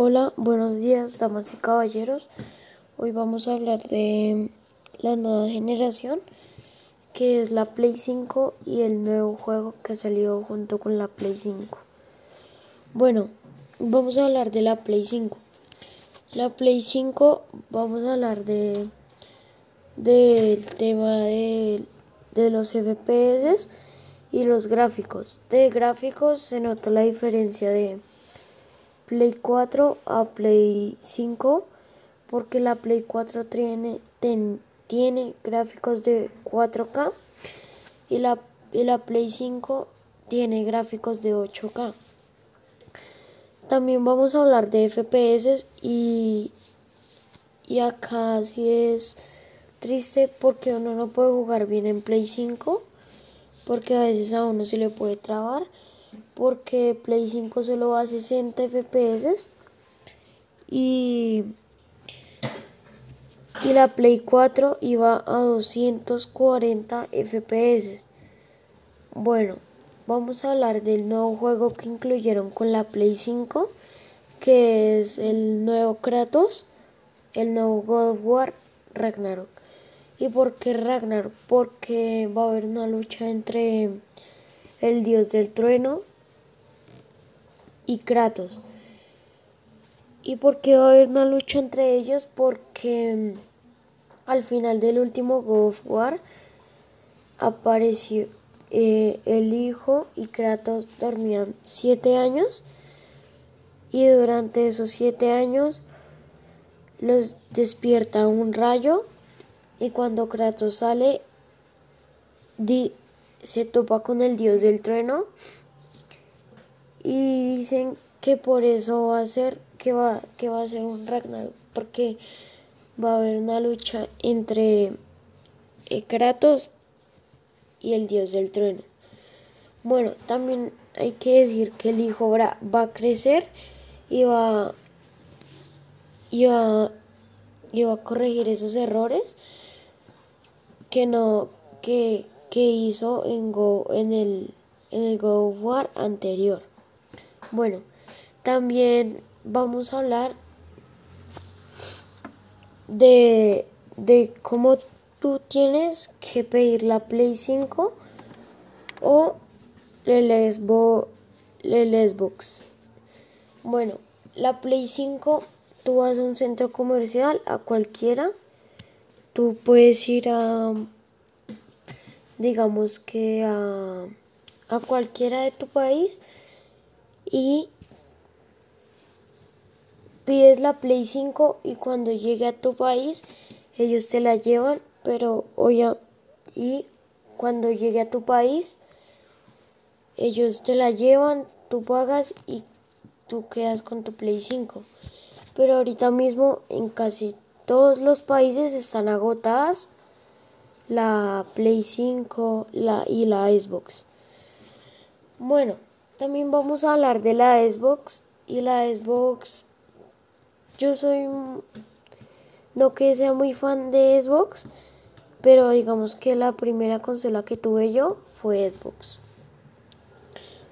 Hola, buenos días, damas y caballeros. Hoy vamos a hablar de la nueva generación, que es la Play 5 y el nuevo juego que salió junto con la Play 5. Bueno, vamos a hablar de la Play 5. La Play 5, vamos a hablar de del tema de, de los FPS y los gráficos. De gráficos se nota la diferencia de Play 4 a Play 5 porque la Play 4 tiene, gráficos de 4K y la, y la Play 5 tiene gráficos de 8K. También vamos a hablar de FPS y, y acá sí es triste porque uno no puede jugar bien en Play 5 porque a veces a uno se le puede trabar porque Play 5 solo va a 60 FPS y, la Play 4 iba a 240 FPS. Bueno, vamos a hablar del nuevo juego que incluyeron con la Play 5, que es el nuevo Kratos, el nuevo God of War Ragnarok. ¿Y por qué Ragnarok? Porque va a haber una lucha entre el dios del trueno y Kratos. ¿Y por qué va a haber una lucha entre ellos? Porque mm, al final del último God of War apareció eh, el hijo y Kratos dormían siete años y durante esos siete años los despierta un rayo y cuando Kratos sale se topa con el dios del trueno y dicen que por eso va a ser que va que va a ser un Ragnarok porque va a haber una lucha entre eh, Kratos y el dios del trueno. Bueno, también hay que decir que el hijo va a crecer y va, y va, y va a corregir esos errores que no que, que hizo en Go en el en el Go War anterior. Bueno, también vamos a hablar de, de cómo tú tienes que pedir la Play 5 o el Xbox, el. Bueno, la Play 5, tú vas a un centro comercial, a cualquiera, tú puedes ir a, digamos que a, a cualquiera de tu país y pides la Play 5 y cuando llegue a tu país ellos te la llevan, pero oye, y cuando llegue a tu país ellos te la llevan, tú pagas y tú quedas con tu Play 5. Pero ahorita mismo en casi todos los países están agotadas la Play 5 la, y la Xbox. Bueno, también vamos a hablar de la Xbox y la Xbox. Yo soy no que sea muy fan de Xbox, pero digamos que la primera consola que tuve yo fue Xbox.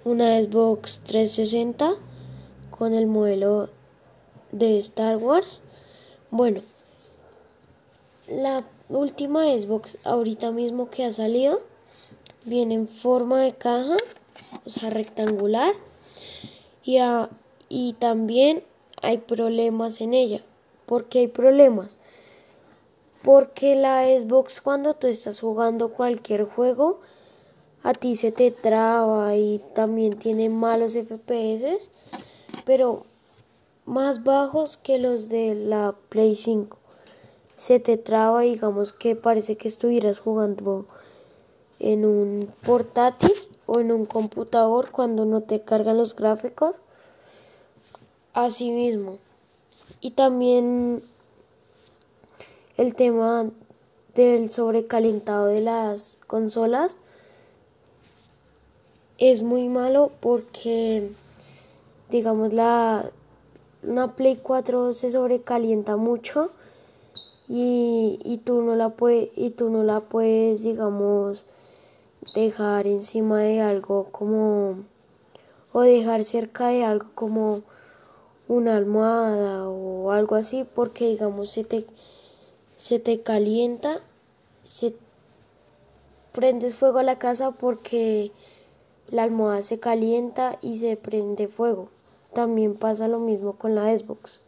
Una Xbox 360 con el modelo de Star Wars. Bueno, la última Xbox ahorita mismo que ha salido viene en forma de caja o sea, rectangular, y, y también hay problemas en ella. ¿Por qué hay problemas? Porque la Xbox cuando tú estás jugando cualquier juego, a ti se te traba y también tiene malos FPS, pero más bajos que los de la Play 5. Se te traba, digamos que parece que estuvieras jugando en un portátil o en un computador cuando no te cargan los gráficos. Así mismo. Y también el tema del sobrecalentado de las consolas es muy malo porque digamos la una Play 4 se sobrecalienta mucho y, y tú no la puedes y tú no la puedes digamos dejar encima de algo como o dejar cerca de algo como una almohada o algo así porque digamos se te, se te calienta, se prendes fuego a la casa porque la almohada se calienta y se prende fuego. También pasa lo mismo con la Xbox.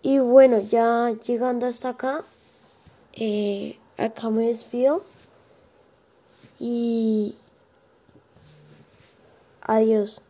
Y bueno, ya llegando hasta acá, eh, acá me despido y adiós.